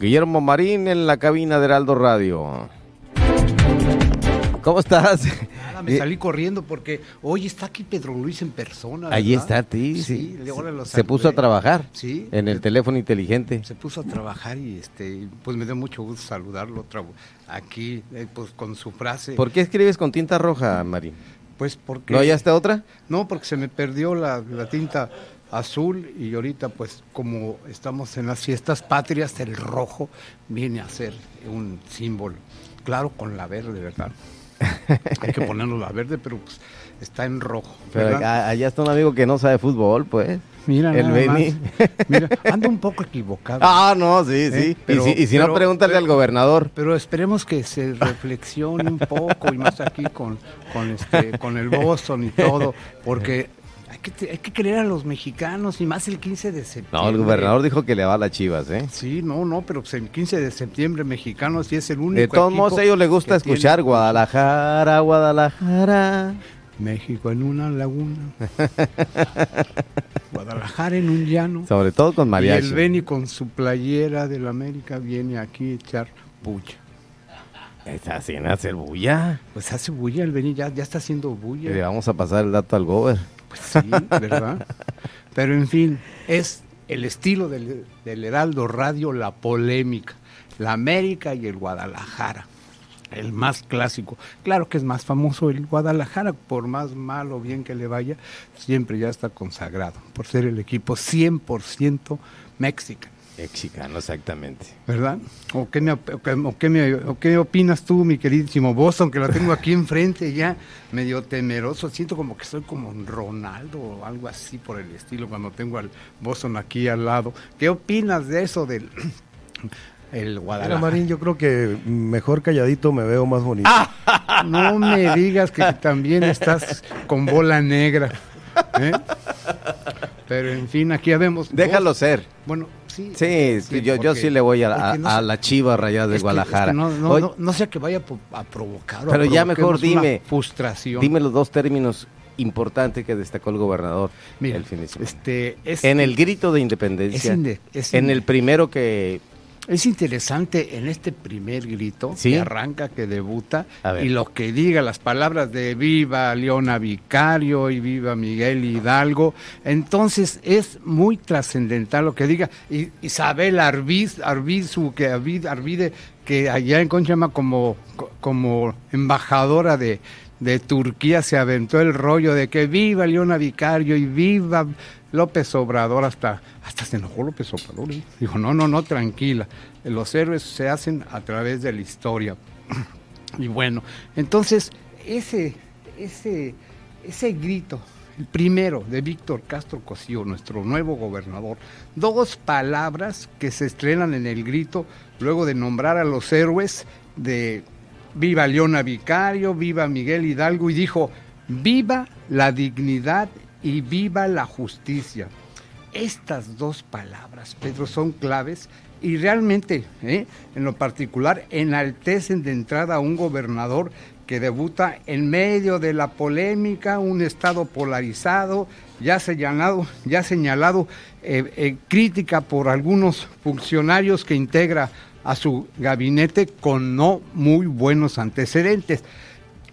Guillermo Marín en la cabina de Heraldo Radio. ¿Cómo estás? Nada, me salí corriendo porque hoy está aquí Pedro Luis en persona. Ahí está, sí, sí. Sí, ahora Se puso a trabajar Sí. en el teléfono inteligente. Se puso a trabajar y este, pues me dio mucho gusto saludarlo otra aquí, eh, pues con su frase. ¿Por qué escribes con tinta roja, Marín? Pues porque. ¿No hallaste otra? No, porque se me perdió la, la tinta azul y ahorita pues como estamos en las fiestas patrias, el rojo viene a ser un símbolo. Claro, con la verde, ¿verdad? Hay que ponernos la verde, pero pues está en rojo. Pero allá está un amigo que no sabe fútbol, pues. Mira, el Beni. más. Mira, anda un poco equivocado. Ah, no, sí, sí. Eh, pero- y si, y si no, pregúntale pero- al gobernador. Pero esperemos que se reflexione un poco y más aquí con, con, este, con el Boston y todo, porque hay que, te- hay que creer a los mexicanos y más el 15 de septiembre. No, el gobernador dijo que le va a las chivas, ¿eh? Sí, no, no, pero pues el 15 de septiembre mexicano sí es el único. De todos modos, a ellos les gusta tiene- escuchar Guadalajara, Guadalajara. México en una laguna. Guadalajara en un llano. Sobre todo con Y mariachi. el Beni con su playera del América viene aquí a echar bulla. Está haciendo hacer bulla. Pues hace bulla el Beni, ya, ya está haciendo bulla. Le vamos a pasar el dato al gober. Pues sí, ¿verdad? Pero en fin, es el estilo del, del Heraldo Radio, la polémica, la América y el Guadalajara, el más clásico. Claro que es más famoso el Guadalajara, por más mal o bien que le vaya, siempre ya está consagrado, por ser el equipo 100% mexicano. Mexicano, exactamente. ¿Verdad? ¿O qué, me, o qué- o qué me- o qué opinas tú, mi queridísimo Boston, que lo tengo aquí enfrente ya medio temeroso? Siento como que soy como un Ronaldo o algo así por el estilo cuando tengo al Boston aquí al lado. ¿Qué opinas de eso del el Mira, Guadalajara? Marín, yo creo que mejor calladito me veo más bonito. No me digas que también estás con bola negra. ¿eh? Pero en fin, aquí ya vemos. Déjalo ser. Bueno, sí. Sí, sí, yo, sí le voy a, a- no la chiva rayada de Guadalajara. es que no, no, no, no sea que vaya a provocar. Pero ya mejor dime. Frustración. Dime los dos términos importantes que destacó el gobernador Mira, el fin de semana. este, es, en el grito de independencia, es inde- es en el primero que... es interesante en este primer grito Sí. que arranca, que debuta, y lo que diga, las palabras de viva Leona Vicario y viva Miguel Hidalgo. Entonces es muy trascendental lo que diga. Y Isabel Arbiz, Arbizu, que Arvid- Arvide, que allá en Concha llama como, co- como embajadora de, de Turquía, se aventó el rollo de que viva Leona Vicario y viva López Obrador, hasta, hasta se enojó López Obrador. ¿eh? Dijo, no, no, no, tranquila. Los héroes se hacen a través de la historia. Y bueno, entonces ese, ese, ese grito, el primero de Víctor Castro Cosío, nuestro nuevo gobernador, dos palabras que se estrenan en el grito luego de nombrar a los héroes de Viva Leona Vicario, viva Miguel Hidalgo y dijo, viva la dignidad y viva la justicia. Estas dos palabras, Pedro, son claves y realmente, ¿eh? en lo particular, enaltecen de entrada a un gobernador que debuta en medio de la polémica, un estado polarizado, ya señalado, ya señalado eh, eh, crítica por algunos funcionarios que integra a su gabinete con no muy buenos antecedentes.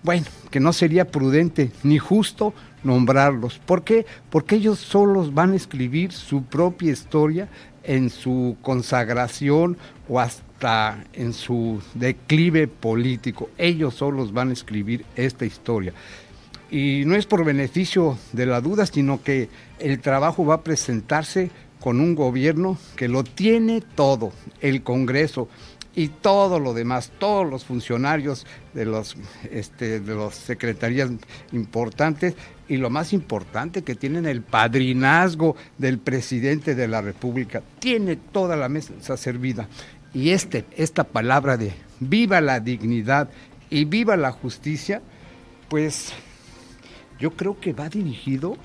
Bueno, que no sería prudente ni justo nombrarlos. ¿Por qué? Porque ellos solos van a escribir su propia historia en su consagración o hasta en su declive político. Ellos solos van a escribir esta historia. Y no es por beneficio de la duda, sino que el trabajo va a presentarse con un gobierno que lo tiene todo, el Congreso y todo lo demás, todos los funcionarios de los este, de las secretarías importantes y lo más importante que tienen el padrinazgo del presidente de la República, tiene toda la mesa servida. Y este esta palabra de viva la dignidad y viva la justicia, pues yo creo que va dirigido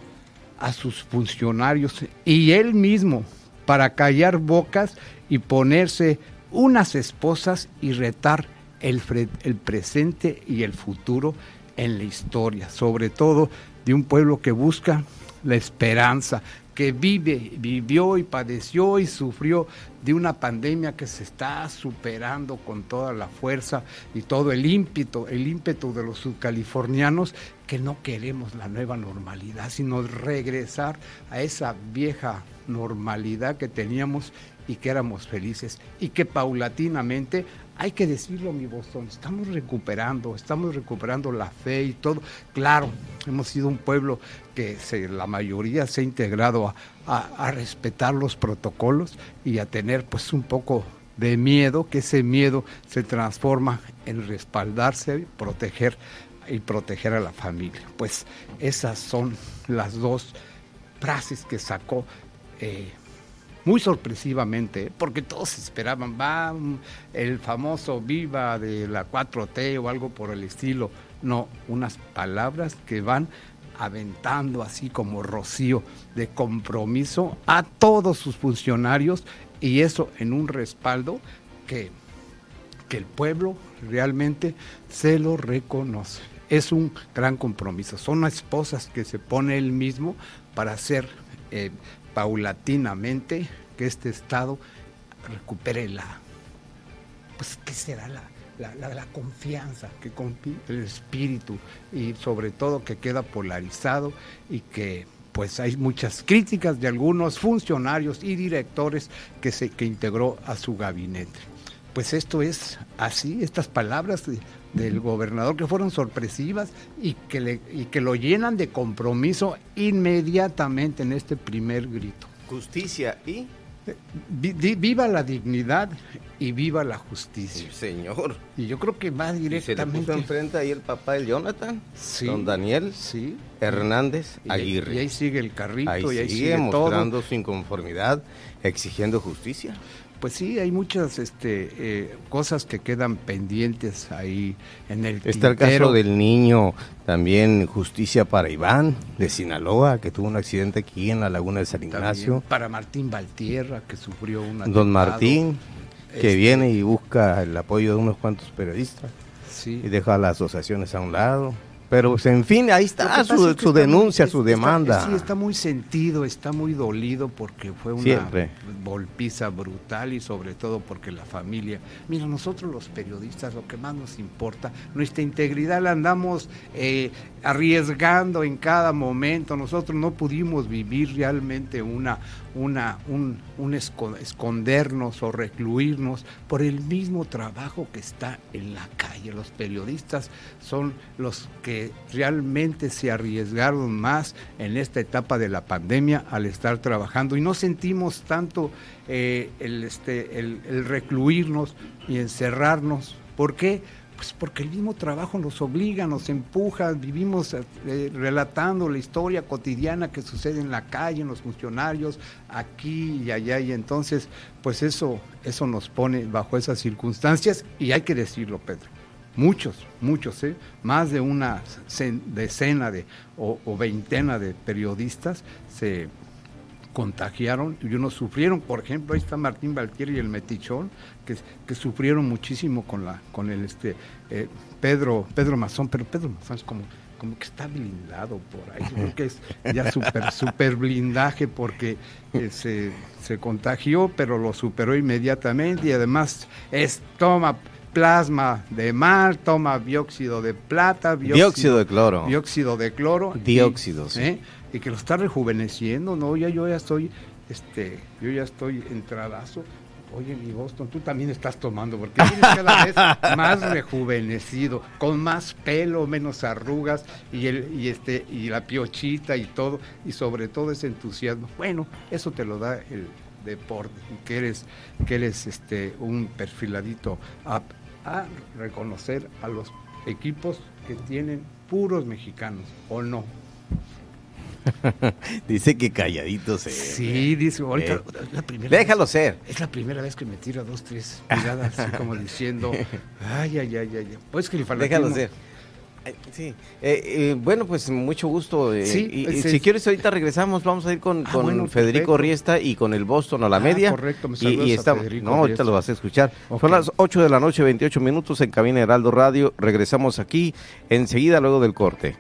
a sus funcionarios y él mismo para callar bocas y ponerse unas esposas y retar el, el presente y el futuro en la historia, sobre todo de un pueblo que busca la esperanza, que vive, vivió y padeció y sufrió de una pandemia que se está superando con toda la fuerza y todo el ímpetu, el ímpetu de los subcalifornianos, que no queremos la nueva normalidad, sino regresar a esa vieja normalidad que teníamos y que éramos felices y que paulatinamente hay que decirlo, mi Boston, estamos recuperando, estamos recuperando la fe y todo. Claro, hemos sido un pueblo que la mayoría se ha integrado a, respetar los protocolos y a tener pues un poco de miedo, que ese miedo se transforma en respaldarse, proteger y proteger a la familia. Pues esas son las dos frases que sacó eh, muy sorpresivamente, porque todos esperaban, va el famoso viva de la 4T o algo por el estilo. No, unas palabras que van aventando así como rocío de compromiso a todos sus funcionarios y eso en un respaldo que, que el pueblo realmente se lo reconoce. Es un gran compromiso. Son esposas que se pone él mismo para hacer eh, paulatinamente que este Estado recupere la, pues, ¿qué será la, la, confianza, que el espíritu y sobre todo que queda polarizado y que pues hay muchas críticas de algunos funcionarios y directores que se que integró a su gabinete. Pues esto es así, estas palabras del gobernador que fueron sorpresivas y que, le, y que lo llenan de compromiso inmediatamente en este primer grito. Justicia y viva la dignidad y viva la justicia. señor. Y yo creo que va directamente. ¿Y se le enfrente ahí el papá de Jonathan? Don Daniel sí. Hernández Aguirre. Y, ahí sigue el carrito ahí y ahí sigue, mostrando su inconformidad, exigiendo justicia. Pues sí, hay muchas este, eh, cosas que quedan pendientes ahí en el Está el caso del niño, también justicia para Iván de Sinaloa, que tuvo un accidente aquí en la laguna de San Ignacio. para Martín Valtierra, que sufrió una... Don Martín, que este viene y busca el apoyo de unos cuantos periodistas sí. y deja a las asociaciones a un lado. Pero, pues, en fin, ahí está su, denuncia, su demanda. sí, está muy sentido, está muy dolido porque fue una golpiza brutal y sobre todo porque la familia. Mira, nosotros los periodistas, lo que más nos importa, nuestra integridad la andamos eh, arriesgando en cada momento. Nosotros no pudimos vivir realmente una, una, un, un escondernos o recluirnos por el mismo trabajo que está en la calle. Los periodistas son los que realmente se arriesgaron más en esta etapa de la pandemia al estar trabajando y no sentimos tanto eh, el, este, el, el recluirnos y encerrarnos. ¿Por qué? Pues porque el mismo trabajo nos obliga, nos empuja, vivimos eh, relatando la historia cotidiana que sucede en la calle, en los funcionarios, aquí y allá, y entonces, pues eso, eso nos pone bajo esas circunstancias, y hay que decirlo, Pedro. Muchos, muchos, ¿eh? más de una decena de, o veintena de periodistas se contagiaron y unos sufrieron. Por ejemplo, ahí está Martín Valtieri y el Metichón, que, que sufrieron muchísimo con la con el este eh, Pedro Pedro Mazón, pero Pedro Mazón es como como que está blindado por ahí, creo que es ya super, super blindaje porque eh, se, se contagió, pero lo superó inmediatamente y además es toma plasma de mar, toma dióxido de plata, dióxido, de cloro. Dióxido de cloro. Dióxido, sí. ¿eh? Y que lo está rejuveneciendo, ¿no? Ya yo ya estoy, este, yo ya estoy entradazo. Oye, mi Boston, tú también estás tomando, porque vienes cada vez más rejuvenecido, con más pelo, menos arrugas, y el, y este, y la piochita y todo, y sobre todo ese entusiasmo. Bueno, eso te lo da el deporte, que eres, que eres este un perfiladito a, a reconocer a los equipos que tienen puros mexicanos, o no. dice que calladito se. Sí, dice, ahorita, eh, la primera Déjalo ser. Es la primera vez que me tira dos, tres miradas, así como diciendo, ay, ay, ay, ay. Pues que le Déjalo ser. Sí, eh, eh, bueno, pues mucho gusto. Sí, y, si quieres, ahorita regresamos. Vamos a ir con, ah, con Federico Riesta y con el Boston a la ah, media. Correcto, me y, está, No, ahorita lo vas a escuchar. Son las 8 de la noche, 28 minutos en Cabina Heraldo Radio. Regresamos aquí enseguida, luego del corte.